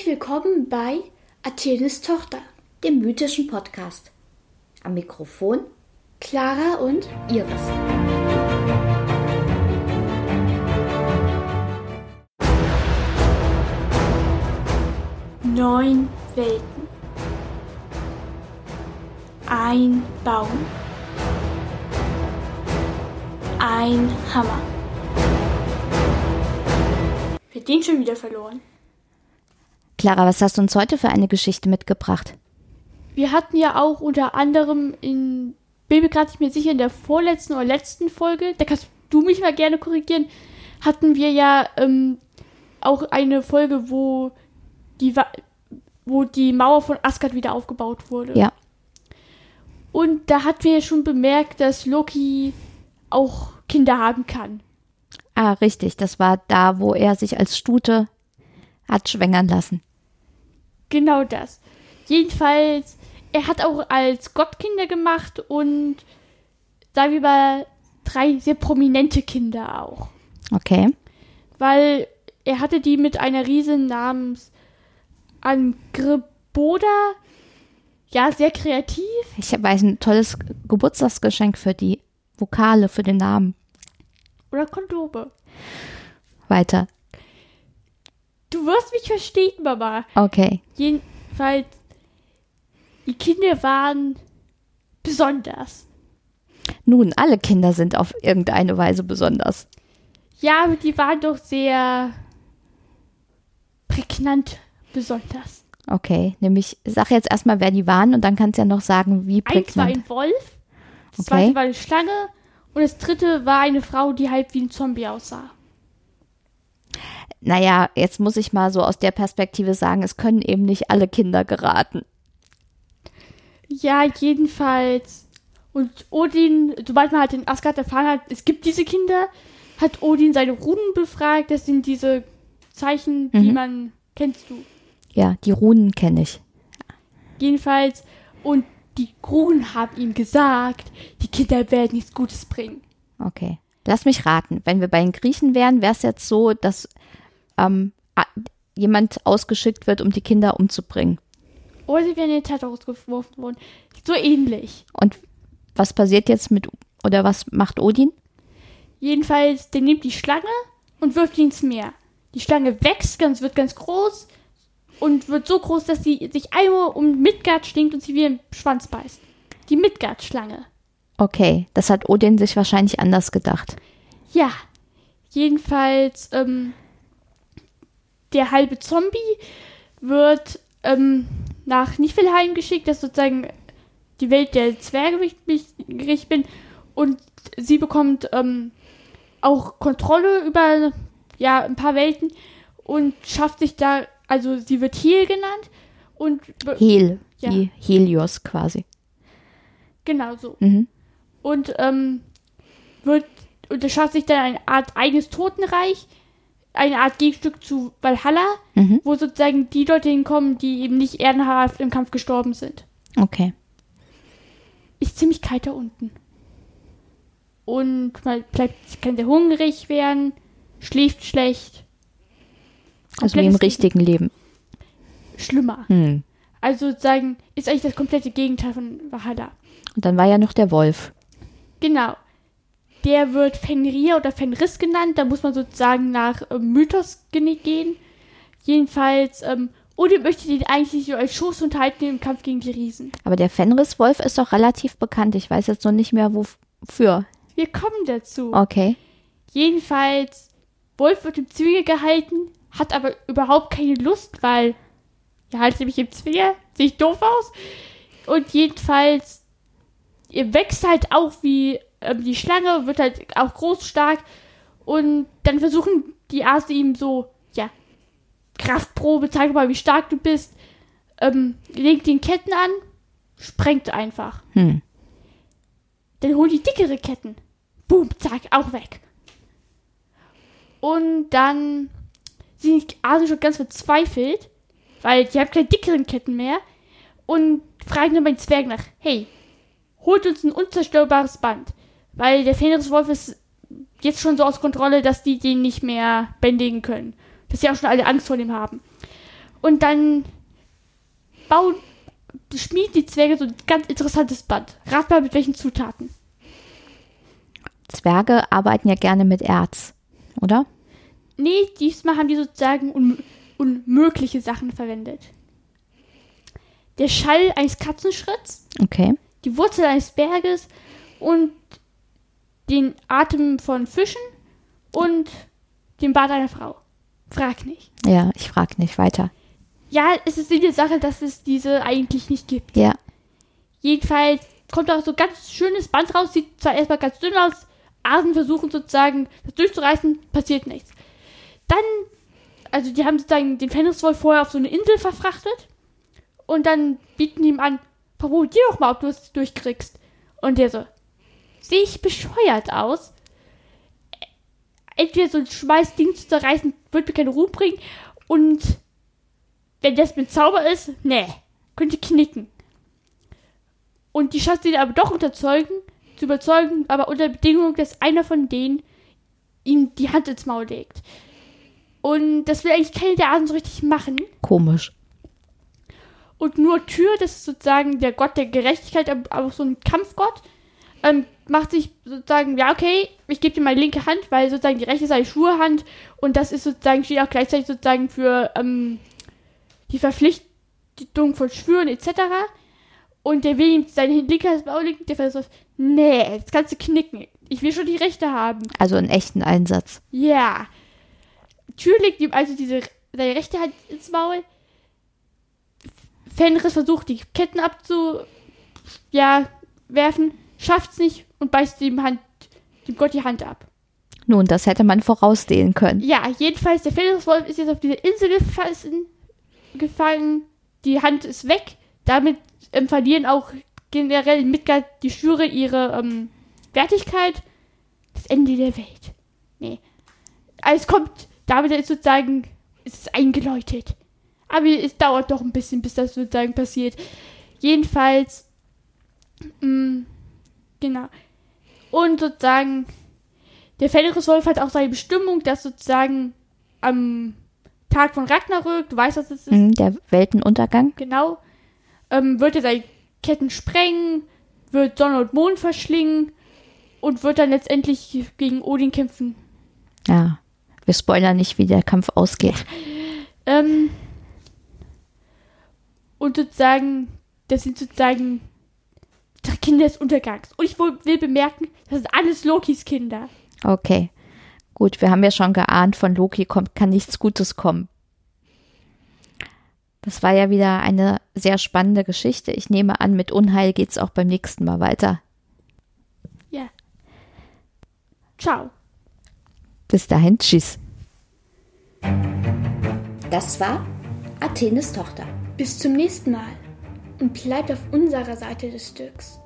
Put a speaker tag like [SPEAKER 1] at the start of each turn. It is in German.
[SPEAKER 1] Herzlich willkommen bei Athenes Tochter, dem mythischen Podcast. Am Mikrofon Clara und Iris. Neun Welten. Ein Baum. Ein Hammer. Wir den schon wieder verloren.
[SPEAKER 2] Clara, was hast du uns heute für eine Geschichte mitgebracht?
[SPEAKER 1] Wir hatten ja auch unter anderem in, bin mir gerade nicht mehr sicher, in der vorletzten oder letzten Folge, da kannst du mich mal gerne korrigieren, hatten wir ja ähm, auch eine Folge, wo die, wo die Mauer von Asgard wieder aufgebaut wurde.
[SPEAKER 2] Ja.
[SPEAKER 1] Und da hatten wir ja schon bemerkt, dass Loki auch Kinder haben kann.
[SPEAKER 2] Ah, richtig. Das war da, wo er sich als Stute hat schwängern lassen.
[SPEAKER 1] Genau das. Jedenfalls, er hat auch als Gott Kinder gemacht und sagen wir mal drei sehr prominente Kinder auch.
[SPEAKER 2] Okay.
[SPEAKER 1] Weil er hatte die mit einer Riesin namens Angreboda. Ja, sehr kreativ.
[SPEAKER 2] Ich weiß ein tolles Geburtstagsgeschenk für die Vokale, für den Namen.
[SPEAKER 1] Oder Kondome.
[SPEAKER 2] Weiter.
[SPEAKER 1] Du wirst mich verstehen, Mama.
[SPEAKER 2] Okay.
[SPEAKER 1] Jedenfalls, die Kinder waren besonders.
[SPEAKER 2] Nun, alle Kinder sind auf irgendeine Weise besonders.
[SPEAKER 1] Ja, aber die waren doch sehr prägnant besonders.
[SPEAKER 2] Okay, nämlich sag jetzt erstmal, wer die waren und dann kannst du ja noch sagen, wie prägnant.
[SPEAKER 1] Eins war ein Wolf, das
[SPEAKER 2] Okay.
[SPEAKER 1] zweite war eine Schlange und das dritte war eine Frau, die halb wie ein Zombie aussah.
[SPEAKER 2] Naja, jetzt muss ich mal so aus der Perspektive sagen, es können eben nicht alle Kinder geraten.
[SPEAKER 1] Ja, jedenfalls. Und Odin, sobald man halt in Asgard erfahren hat, es gibt diese Kinder, hat Odin seine Runen befragt. Das sind diese Zeichen, die
[SPEAKER 2] Mhm.
[SPEAKER 1] man. Kennst du?
[SPEAKER 2] Ja, die Runen kenne ich.
[SPEAKER 1] Jedenfalls. Und die Runen haben ihm gesagt, die Kinder werden nichts Gutes bringen.
[SPEAKER 2] Okay. Lass mich raten. Wenn wir bei den Griechen wären, wäre es jetzt so, dass ähm, jemand ausgeschickt wird, um die Kinder umzubringen.
[SPEAKER 1] Oder sie werden in den Tat rausgeworfen worden. So ähnlich.
[SPEAKER 2] Und was passiert jetzt mit, oder was macht Odin?
[SPEAKER 1] Jedenfalls, der nimmt die Schlange und wirft die ins Meer. Die Schlange wächst, ganz, wird ganz groß und wird so groß, dass sie sich einmal um Midgard stinkt und sie wie ein Schwanz beißt. Die Midgard-Schlange.
[SPEAKER 2] Okay, das hat Odin sich wahrscheinlich anders gedacht.
[SPEAKER 1] Ja. Jedenfalls, ähm, der halbe Zombie wird ähm, nach Niflheim geschickt, das ist sozusagen die Welt der Zwerge, wie ich gerichtet bin. Und sie bekommt ähm, auch Kontrolle über ja, ein paar Welten und schafft sich da, also sie wird Heal genannt und
[SPEAKER 2] Hel,
[SPEAKER 1] Ja.
[SPEAKER 2] Helios quasi.
[SPEAKER 1] genau so.
[SPEAKER 2] Mhm.
[SPEAKER 1] und ähm, wird und schafft sich dann eine Art eigenes Totenreich, eine Art Gegenstück zu Valhalla,
[SPEAKER 2] Mhm.
[SPEAKER 1] wo sozusagen die Leute hinkommen, die eben nicht ehrenhaft im Kampf gestorben sind.
[SPEAKER 2] Okay.
[SPEAKER 1] Ist ziemlich kalt da unten. Und man bleibt, kann sehr hungrig werden, schläft schlecht.
[SPEAKER 2] Also wie im richtigen Leben.
[SPEAKER 1] Leben. Schlimmer.
[SPEAKER 2] Hm.
[SPEAKER 1] Also sozusagen ist eigentlich das komplette Gegenteil von Valhalla.
[SPEAKER 2] Und dann war ja noch der Wolf.
[SPEAKER 1] Genau. Der wird Fenrir oder Fenris genannt. Da muss man sozusagen nach ähm, Mythos gehen. Jedenfalls, ähm, Odin möchte den eigentlich so als Schoßhund halten im Kampf gegen die Riesen.
[SPEAKER 2] Aber der Fenriswolf ist doch relativ bekannt. Ich weiß jetzt noch nicht mehr wofür.
[SPEAKER 1] Wir kommen dazu.
[SPEAKER 2] Okay.
[SPEAKER 1] Jedenfalls, Wolf wird im Zwinge gehalten, hat aber überhaupt keine Lust, weil er halt nämlich im Zwinge, sieht doof aus. Und jedenfalls, ihr wächst halt auch wie die Schlange, wird halt auch groß, stark. Und dann versuchen die Aase ihm so, ja, Kraftprobe, zeig mal, wie stark du bist. Ähm, legt den Ketten an, sprengt einfach.
[SPEAKER 2] Hm.
[SPEAKER 1] Dann hol die dickere Ketten. Boom, zack, auch weg. Und dann sind die Asen schon ganz verzweifelt, weil die haben keine dickeren Ketten mehr. Und fragen dann bei den Zwergen nach, hey, holt uns ein unzerstörbares Band. Weil der Fenriswolf ist jetzt schon so aus Kontrolle, dass die den nicht mehr bändigen können. Dass sie auch schon alle Angst vor dem haben. Und dann bauen, schmieden die Zwerge so ein ganz interessantes Band. Rat mal mit welchen Zutaten.
[SPEAKER 2] Zwerge arbeiten ja gerne mit Erz, oder?
[SPEAKER 1] Nee, diesmal haben die sozusagen un unmögliche Sachen verwendet. Der Schall eines Katzenschritts,
[SPEAKER 2] Okay.
[SPEAKER 1] die Wurzel eines Berges und den Atem von Fischen und den Bart einer Frau. Frag nicht.
[SPEAKER 2] Ja, ich frage nicht weiter.
[SPEAKER 1] Ja, es ist die Sache, dass es diese eigentlich nicht gibt.
[SPEAKER 2] Ja,
[SPEAKER 1] Jedenfalls kommt auch so ganz schönes Band raus, sieht zwar erstmal ganz dünn aus, Asen versuchen sozusagen das durchzureißen, passiert nichts. Dann, also die haben sozusagen den Fenriswolf vorher auf so eine Insel verfrachtet und dann bieten die ihm an, probier doch mal, ob du es durchkriegst. Und der so, sehe ich bescheuert aus? Entweder so ein Schmeißding zu zerreißen, wird mir keine Ruhe bringen und wenn das mit Zauber ist, nee, könnte knicken. Und die schafft ihn aber doch unterzeugen, zu überzeugen, aber unter Bedingung, dass einer von denen ihm die Hand ins Maul legt. Und das will eigentlich keiner der Asen so richtig machen.
[SPEAKER 2] komisch.
[SPEAKER 1] Und nur Tür, das ist sozusagen der Gott der Gerechtigkeit, aber auch so ein Kampfgott, ähm, macht sich sozusagen, ja, okay, ich gebe dir meine linke Hand, weil sozusagen die rechte ist eine Schwurhand und das ist sozusagen, steht auch gleichzeitig sozusagen für ähm, die Verpflichtung von Schwüren etc. Und der will ihm seine linke Hand ins Maul legen, der versucht, nee, das kannst du knicken. Ich will schon die rechte haben.
[SPEAKER 2] Also einen echten Einsatz.
[SPEAKER 1] Ja. Tür legt ihm also diese, seine rechte Hand ins Maul. Fenris versucht, die Ketten abzu, ja, werfen, schafft's nicht und beißt dem, Hand, dem Gott die Hand ab.
[SPEAKER 2] Nun, das hätte man voraussehen können.
[SPEAKER 1] Ja, jedenfalls, der Fenriswolf ist jetzt auf diese Insel gefallen, gefallen. Die Hand ist weg. Damit ähm, verlieren auch generell in Midgard die Schwüre ihre ähm, Wertigkeit. Das Ende der Welt. Nee. Alles kommt, damit ist sozusagen, ist es eingeläutet. Aber es dauert doch ein bisschen, bis das sozusagen passiert. Jedenfalls, mh, genau. Und sozusagen, der Fenriswolf hat auch seine Bestimmung, dass sozusagen am Tag von Ragnarök, du weißt, was das ist,
[SPEAKER 2] Hm, Der Weltenuntergang.
[SPEAKER 1] genau, ähm, wird er seine Ketten sprengen, wird Sonne und Mond verschlingen und wird dann letztendlich gegen Odin kämpfen.
[SPEAKER 2] Ja. Wir spoilern nicht, wie der Kampf ausgeht.
[SPEAKER 1] Ähm, und sozusagen, das sind sozusagen Kinder des Untergangs. Und ich will, will bemerken, das sind alles Lokis Kinder.
[SPEAKER 2] Okay. Gut, wir haben ja schon geahnt, von Loki kommt, kann nichts Gutes kommen. Das war ja wieder eine sehr spannende Geschichte. Ich nehme an, mit Unheil geht's auch beim nächsten Mal weiter.
[SPEAKER 1] Ja. Ciao.
[SPEAKER 2] Bis dahin, tschüss.
[SPEAKER 3] Das war Athenes Tochter.
[SPEAKER 1] Bis zum nächsten Mal. Und bleibt auf unserer Seite des Stücks.